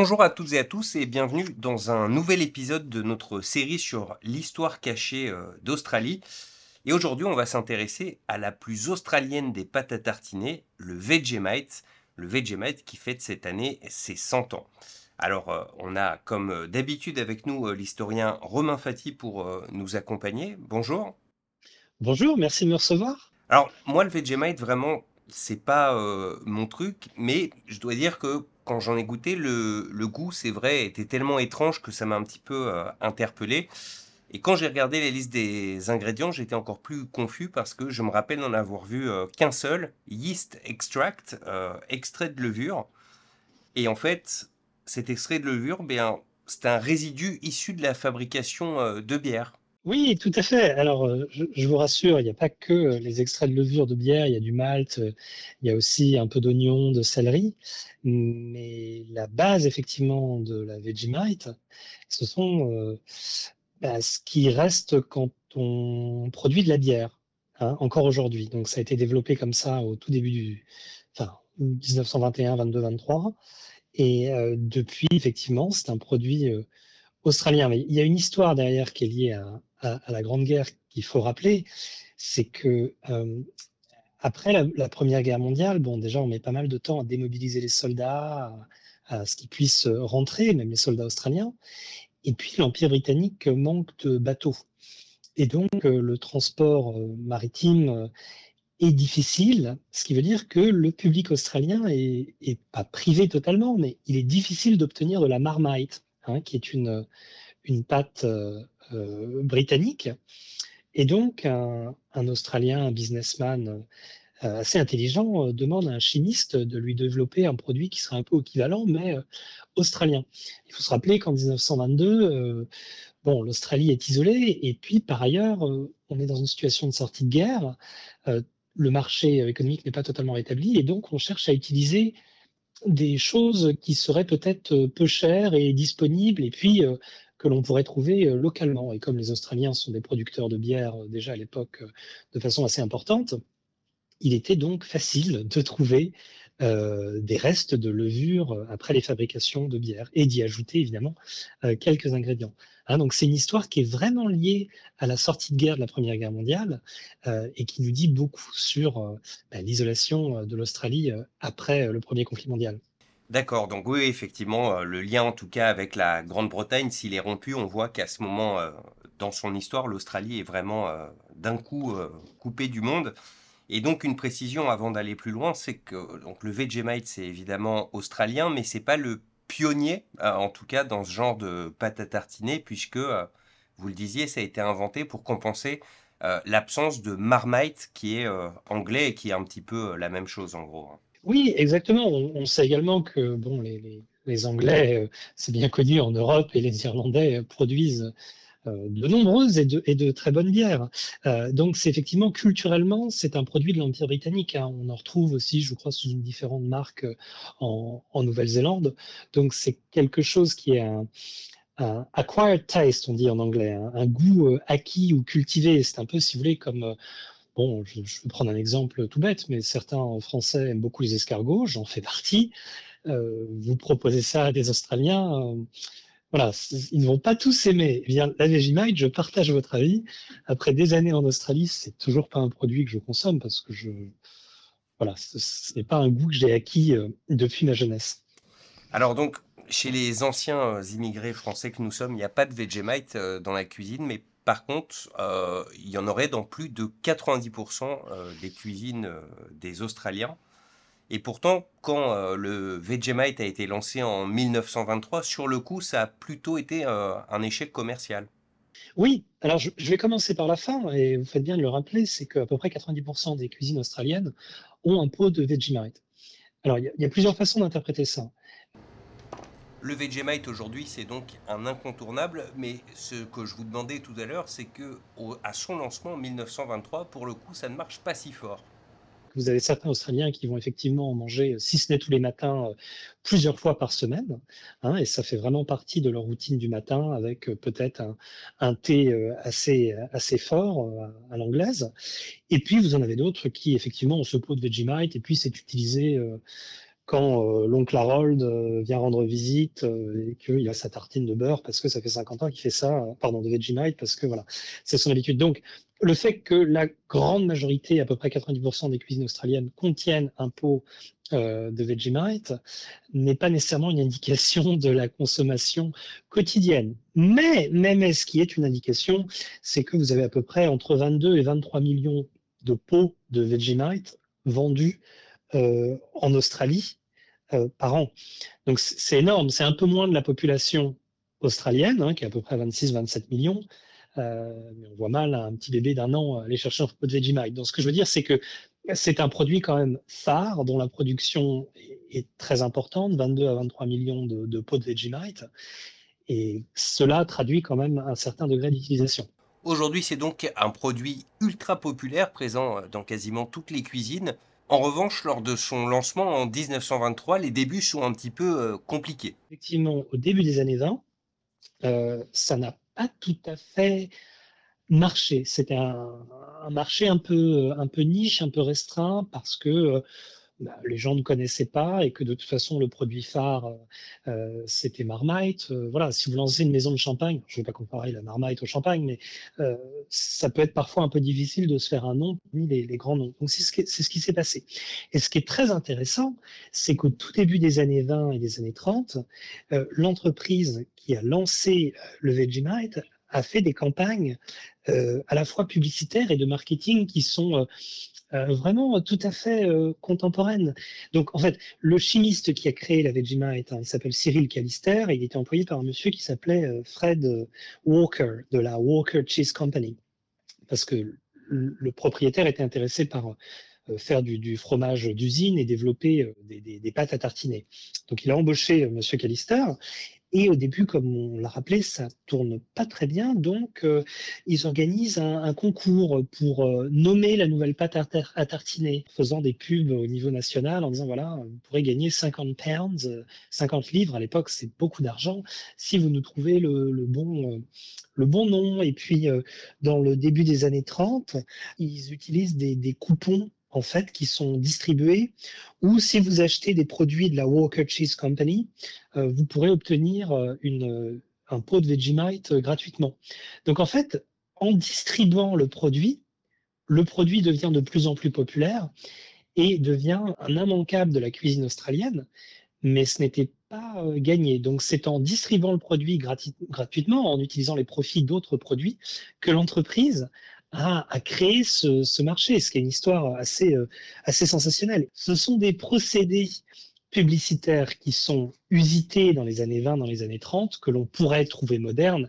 Bonjour à toutes et à tous et bienvenue dans un nouvel épisode de notre série sur l'histoire cachée euh, d'Australie. Et aujourd'hui, on va s'intéresser à la plus australienne des pâtes à tartiner, le Vegemite. Le Vegemite qui fête cette année ses 100 ans. Alors, euh, on a comme euh, d'habitude avec nous l'historien Romain Fati pour nous accompagner. Bonjour. Bonjour, merci de me recevoir. Alors, moi, le Vegemite, vraiment, c'est pas mon truc, mais je dois dire que quand j'en ai goûté, le, goût, c'est vrai, était tellement étrange que ça m'a un petit peu euh, interpellé. Et quand j'ai regardé les listes des ingrédients, j'étais encore plus confus parce que je me rappelle n'en avoir vu euh, qu'un seul, yeast extract, euh, extrait de levure. Et en fait, cet extrait de levure, bien, c'est un résidu issu de la fabrication de bière. Oui, tout à fait. Alors, euh, je, vous rassure, il n'y a pas que euh, les extraits de levure de bière, il y a du malt, euh, il y a aussi un peu d'oignon, de céleri. Mais la base, effectivement, de la Vegemite, ce sont bah, ce qui reste quand on produit de la bière, hein, encore aujourd'hui. Donc, ça a été développé comme ça au tout début du, enfin, 1921, 22, 23. Et depuis, effectivement, c'est un produit australien. Mais il y a une histoire derrière qui est liée à, à, la Grande Guerre qu'il faut rappeler, c'est que euh, après la, Première Guerre mondiale, bon, déjà, on met pas mal de temps à démobiliser les soldats, à, ce qu'ils puissent rentrer, même les soldats australiens. Et puis, l'Empire britannique manque de bateaux. Et donc, euh, le transport euh, maritime est difficile, ce qui veut dire que le public australien est, pas privé totalement, mais il est difficile d'obtenir de la marmite, hein, qui est une, une pâte euh, britannique. Et donc, un, Australien, un businessman euh, assez intelligent, euh, demande à un chimiste de lui développer un produit qui serait un peu équivalent, mais australien. Il faut se rappeler qu'en 1922, bon, l'Australie est isolée, et puis par ailleurs, on est dans une situation de sortie de guerre. le marché économique n'est pas totalement rétabli, et donc on cherche à utiliser des choses qui seraient peut-être peu chères et disponibles, et puis que l'on pourrait trouver euh, localement. Et comme les Australiens sont des producteurs de bière euh, déjà à l'époque euh, de façon assez importante, il était donc facile de trouver des restes de levure après les fabrications de bière et d'y ajouter évidemment quelques ingrédients. Hein, donc c'est une histoire qui est vraiment liée à la sortie de guerre de la Première Guerre mondiale et qui nous dit beaucoup sur bah, l'isolation de l'Australie après le premier conflit mondial. D'accord, donc oui, effectivement, euh, le lien en tout cas avec la Grande-Bretagne, s'il est rompu, on voit qu'à ce moment, euh, dans son histoire, l'Australie est vraiment euh, d'un coup coupée du monde. Et donc une précision avant d'aller plus loin, c'est que donc le Vegemite, c'est évidemment australien, mais c'est pas le pionnier, en tout cas dans ce genre de pâte à tartiner, puisque, vous le disiez, ça a été inventé pour compenser l'absence de Marmite, qui est anglais et qui est un petit peu la même chose en gros. Hein. Oui, exactement. On, sait également que bon, les, Anglais, euh, c'est bien connu en Europe, et les Irlandais produisent euh, de nombreuses et de, très bonnes bières. Euh, donc, c'est effectivement culturellement, c'est un produit de l'Empire britannique. Hein. On en retrouve aussi, je crois, sous une différente marque en, Nouvelle-Zélande. Donc, c'est quelque chose qui est un, acquired taste, on dit en anglais, hein. un goût acquis ou cultivé. C'est un peu, si vous voulez, comme Bon, je, vais prendre un exemple tout bête, mais certains Français aiment beaucoup les escargots, j'en fais partie. Euh, vous proposez ça à des Australiens, euh, voilà, ils ne vont pas tous aimer. Eh la Vegemite, je partage votre avis. Après des années en Australie, c'est toujours pas un produit que je consomme parce que je, voilà, ce n'est pas un goût que j'ai acquis euh, depuis ma jeunesse. Alors donc, chez les anciens immigrés français que nous sommes, il n'y a pas de Vegemite dans la cuisine, mais par contre, euh, il y en aurait dans plus de 90% euh, des cuisines euh, des Australiens. Et pourtant, quand le Vegemite a été lancé en 1923, sur le coup, ça a plutôt été un échec commercial. Oui, alors je, vais commencer par la fin, et vous faites bien de le rappeler, c'est qu'à peu près 90% des cuisines australiennes ont un pot de Vegemite. Alors, il y, a plusieurs façons d'interpréter ça. Le Vegemite aujourd'hui, c'est donc un incontournable, mais ce que je vous demandais tout à l'heure, c'est que à son lancement en 1923, pour le coup, ça ne marche pas si fort. Vous avez certains Australiens qui vont effectivement manger, si ce n'est tous les matins, euh, plusieurs fois par semaine, hein, et ça fait vraiment partie de leur routine du matin, avec euh, peut-être un, thé euh, assez, assez fort à l'anglaise. Et puis vous en avez d'autres qui effectivement ont ce pot de Vegemite, et puis c'est utilisé quand euh, l'oncle Harold euh, vient rendre visite et qu'il a sa tartine de beurre parce que ça fait 50 ans qu'il fait ça, pardon, de Vegemite, parce que voilà, c'est son habitude. Donc, le fait que la grande majorité, à peu près 90% des cuisines australiennes, contiennent un pot de Vegemite n'est pas nécessairement une indication de la consommation quotidienne. Mais, même ce qui est une indication, c'est que vous avez à peu près entre 22 et 23 millions de pots de Vegemite vendus euh, en Australie euh, par an. Donc c'est énorme, c'est un peu moins de la population australienne, hein, qui est à peu près 26-27 millions, euh, mais on voit mal un petit bébé d'un an aller chercher un pot de Vegemite. Donc ce que je veux dire, c'est que c'est un produit quand même phare dont la production est très importante, 22 à 23 millions de, de pots de Vegemite, et cela traduit quand même un certain degré d'utilisation. Aujourd'hui, c'est donc un produit ultra populaire présent dans quasiment toutes les cuisines. En revanche, lors de son lancement en 1923, les débuts sont un petit peu euh, compliqués. Effectivement, au début des années 20, euh, ça n'a pas tout à fait marché. C'était un, marché un peu, un peu niche, un peu restreint, parce que euh, bah, les gens ne connaissaient pas et que de toute façon le produit phare euh, euh, c'était Marmite. Euh, voilà, si vous lancez une maison de champagne, je ne vais pas comparer la Marmite au champagne, mais ça peut être parfois un peu difficile de se faire un nom parmi les, grands noms. Donc c'est ce qui, s'est passé. Et ce qui est très intéressant, c'est qu'au tout début des années 20 et des années 30, l'entreprise qui a lancé le Vegemite a fait des campagnes à la fois publicitaires et de marketing qui sont euh, vraiment tout à fait euh, contemporaine. Donc en fait, le chimiste qui a créé la Vegemite, hein, il s'appelle Cyril Callister et il était employé par un monsieur qui s'appelait euh, Fred Walker de la Walker Cheese Company, parce que le propriétaire était intéressé par faire du, fromage d'usine et développer des, des, pâtes à tartiner. Donc il a embauché Monsieur Callister et au début, comme on l'a rappelé, ça tourne pas très bien. Donc, euh, ils organisent un, concours pour euh, nommer la nouvelle pâte à, tartiner, faisant des pubs au niveau national en disant voilà, vous pourrez gagner 50 pounds, 50 livres. À l'époque, c'est beaucoup d'argent si vous nous trouvez le, bon, euh, le bon nom. Et puis, dans le début des années 30, ils utilisent des coupons en fait, qui sont distribués, ou si vous achetez des produits de la Walker Cheese Company, euh, vous pourrez obtenir euh, une, euh, un pot de Vegemite gratuitement. Donc en fait, en distribuant le produit, le produit devient de plus en plus populaire et devient un immanquable de la cuisine australienne, mais ce n'était pas gagné. Donc c'est en distribuant le produit gratuitement, en utilisant les profits d'autres produits, que l'entreprise à, créer ce, marché, ce qui est une histoire assez, euh, assez sensationnelle. Ce sont des procédés publicitaires qui sont usités dans les années 20, dans les années 30, que l'on pourrait trouver modernes,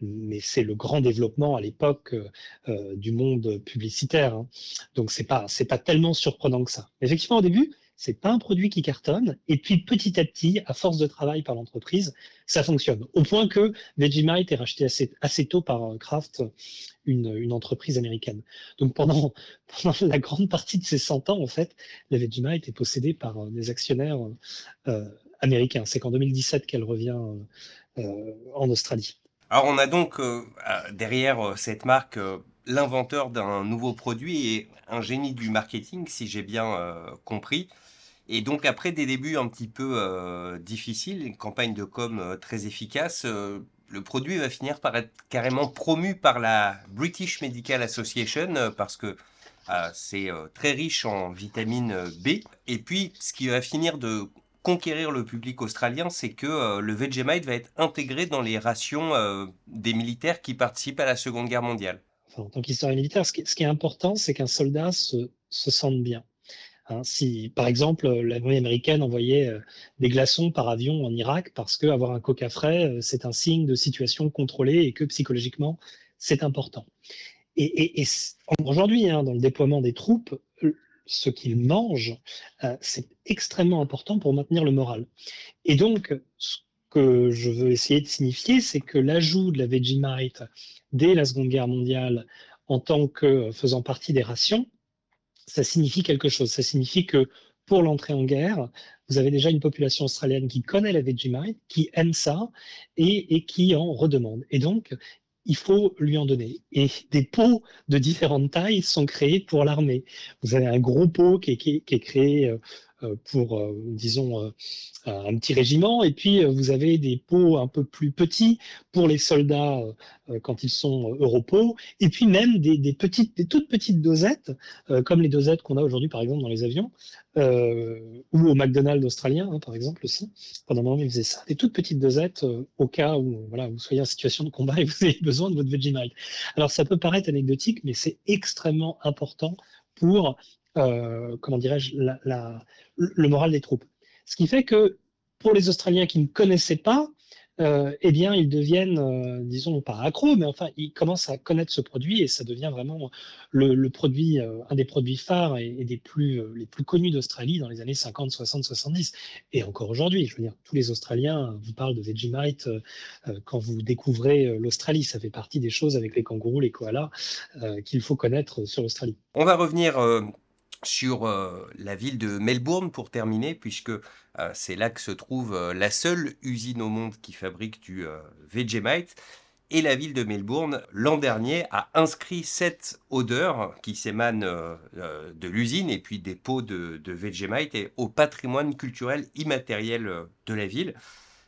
mais c'est le grand développement à l'époque euh, euh, du monde publicitaire. Hein. Donc c'est pas c'est pas tellement surprenant que ça. Effectivement, au début, c'est pas un produit qui cartonne. Et puis petit à petit, à force de travail par l'entreprise, ça fonctionne. Au point que Vegemite est racheté assez, assez tôt par euh, Kraft, une, une, entreprise américaine. Donc pendant, pendant, la grande partie de ces 100 ans, en fait, la Vegemite est possédée par euh, des actionnaires euh, américains. C'est qu'en 2017 qu'elle revient en Australie. Alors on a donc derrière cette marque l'inventeur d'un nouveau produit et un génie du marketing, si j'ai bien compris. Et donc après des débuts un petit peu euh, difficiles, une campagne de com euh, très efficace, euh, le produit va finir par être carrément promu par la British Medical Association parce que c'est très riche en vitamine B. Et puis ce qui va finir de conquérir le public australien, c'est que le Vegemite va être intégré dans les rations des militaires qui participent à la Seconde Guerre mondiale. En tant qu'historien militaire, ce qui, est important, c'est qu'un soldat se sente bien. Hein, si, par exemple, l'armée américaine envoyait euh, des glaçons par avion en Irak parce qu'avoir un coca frais, euh, c'est un signe de situation contrôlée et que psychologiquement, c'est important. Et, aujourd'hui, hein, dans le déploiement des troupes, ce qu'ils mangent, euh, c'est extrêmement important pour maintenir le moral. Et donc, ce que je veux essayer de signifier, c'est que l'ajout de la Vegemite dès la Seconde Guerre mondiale en tant que faisant partie des rations, ça signifie quelque chose. Ça signifie que pour l'entrée en guerre, vous avez déjà une population australienne qui connaît la Vegemite, qui aime ça et, qui en redemande. Et donc, il faut lui en donner. Et des pots de différentes tailles sont créés pour l'armée. Vous avez un gros pot qui est, créé euh, pour, disons, un petit régiment. Et puis, vous avez des pots un peu plus petits pour les soldats quand ils sont europos. Et puis même des, petites, des toutes petites dosettes, comme les dosettes qu'on a aujourd'hui, par exemple, dans les avions, ou au McDonald's australien, hein, par exemple aussi. Pendant un moment, ils faisaient ça. Des toutes petites dosettes au cas où voilà, vous soyez en situation de combat et vous avez besoin de votre Vegemite. Alors, ça peut paraître anecdotique, mais c'est extrêmement important pour, euh, comment dirais-je, le moral des troupes. Ce qui fait que pour les Australiens qui ne connaissaient pas, euh, eh bien, ils deviennent, euh, disons, pas accros, mais enfin, ils commencent à connaître ce produit et ça devient vraiment le, produit, euh, un des produits phares et, des plus, les plus connus d'Australie dans les années 50, 60, 70. Et encore aujourd'hui, je veux dire, tous les Australiens vous parlent de Vegemite quand vous découvrez l'Australie. Ça fait partie des choses avec les kangourous, les koalas, qu'il faut connaître sur l'Australie. On va revenir sur euh, la ville de Melbourne pour terminer, puisque euh, c'est là que se trouve euh, la seule usine au monde qui fabrique du Vegemite. Et la ville de Melbourne, l'an dernier, a inscrit cette odeur qui s'émane de l'usine et puis des pots de, de Vegemite au patrimoine culturel immatériel de la ville.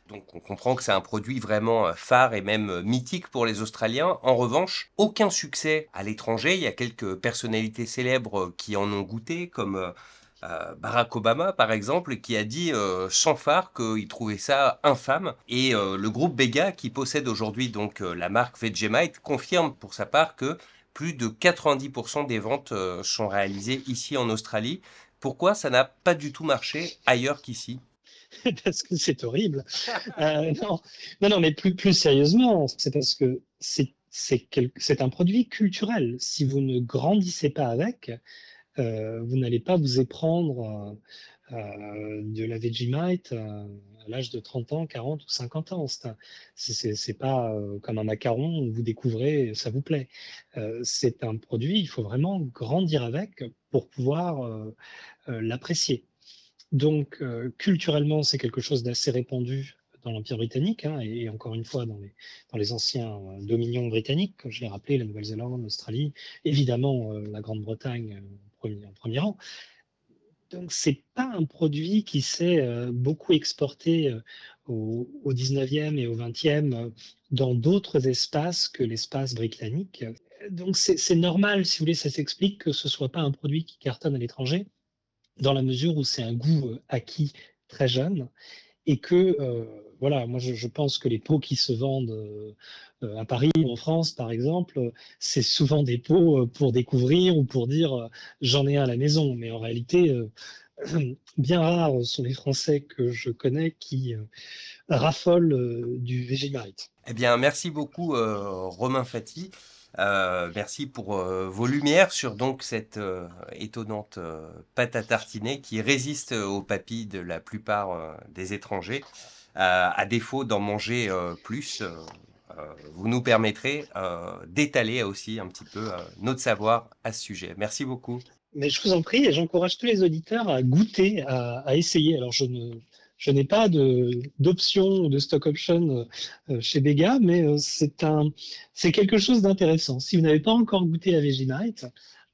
Donc on comprend que c'est un produit vraiment euh, phare et même euh, mythique pour les Australiens. En revanche, aucun succès à l'étranger. Il y a quelques personnalités célèbres euh, qui en ont goûté, comme Barack Obama par exemple, qui a dit sans phare qu'il trouvait ça infâme. Et le groupe Bega, qui possède aujourd'hui donc la marque Vegemite, confirme pour sa part que plus de 90% des ventes sont réalisées ici en Australie. Pourquoi ça n'a pas du tout marché ailleurs qu'ici? parce que c'est horrible. Euh, non. non, mais plus, sérieusement, c'est parce que c'est c'est un produit culturel. Si vous ne grandissez pas avec, euh, vous n'allez pas vous éprendre euh, de la Vegemite à l'âge de 30 ans, 40 ou 50 ans. C'est pas comme un macaron où vous découvrez, ça vous plaît. c'est un produit, il faut vraiment grandir avec pour pouvoir l'apprécier. Donc, euh, culturellement, c'est quelque chose d'assez répandu dans l'Empire britannique, hein, et, encore une fois dans les, anciens euh, dominions britanniques, comme je l'ai rappelé, la Nouvelle-Zélande, l'Australie, évidemment euh, la Grande-Bretagne en premier, rang. Donc, c'est pas un produit qui s'est beaucoup exporté au, au, 19e et au 20e dans d'autres espaces que l'espace britannique. Donc, c'est normal, si vous voulez, ça s'explique que ce soit pas un produit qui cartonne à l'étranger dans la mesure où c'est un goût euh, acquis très jeune et que, euh, voilà, moi je, pense que les pots qui se vendent euh, à Paris ou en France, par exemple, c'est souvent des pots pour découvrir ou pour dire j'en ai un à la maison. Mais en réalité, bien rares sont les Français que je connais qui raffolent du Vegemite. Eh bien, merci beaucoup, Romain Fati. Euh, merci pour euh, vos lumières sur donc cette euh, étonnante pâte à tartiner qui résiste aux papilles de la plupart des étrangers. à défaut d'en manger plus, vous nous permettrez d'étaler aussi un petit peu notre savoir à ce sujet. Merci beaucoup. Mais je vous en prie et j'encourage tous les auditeurs à goûter, à, à essayer. Alors je ne je n'ai pas d'option ou de stock option euh, chez Bega, mais euh, c'est quelque chose d'intéressant. Si vous n'avez pas encore goûté à Vegemite,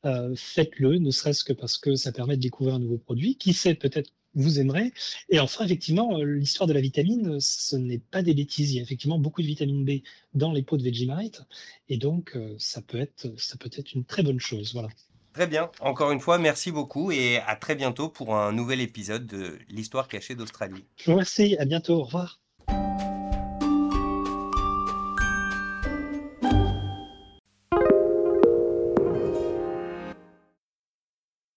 euh, faites-le, ne serait-ce que parce que ça permet de découvrir un nouveau produit. Qui sait, peut-être vous aimerez. Et enfin, effectivement, l'histoire de la vitamine, ce n'est pas des bêtises. Il y a effectivement beaucoup de vitamine B dans les pots de Vegemite, et donc ça peut être, ça peut être une très bonne chose. Voilà. Très bien. Encore une fois, merci beaucoup et à très bientôt pour un nouvel épisode de l'histoire cachée d'Australie. Remercie. À bientôt. Au revoir.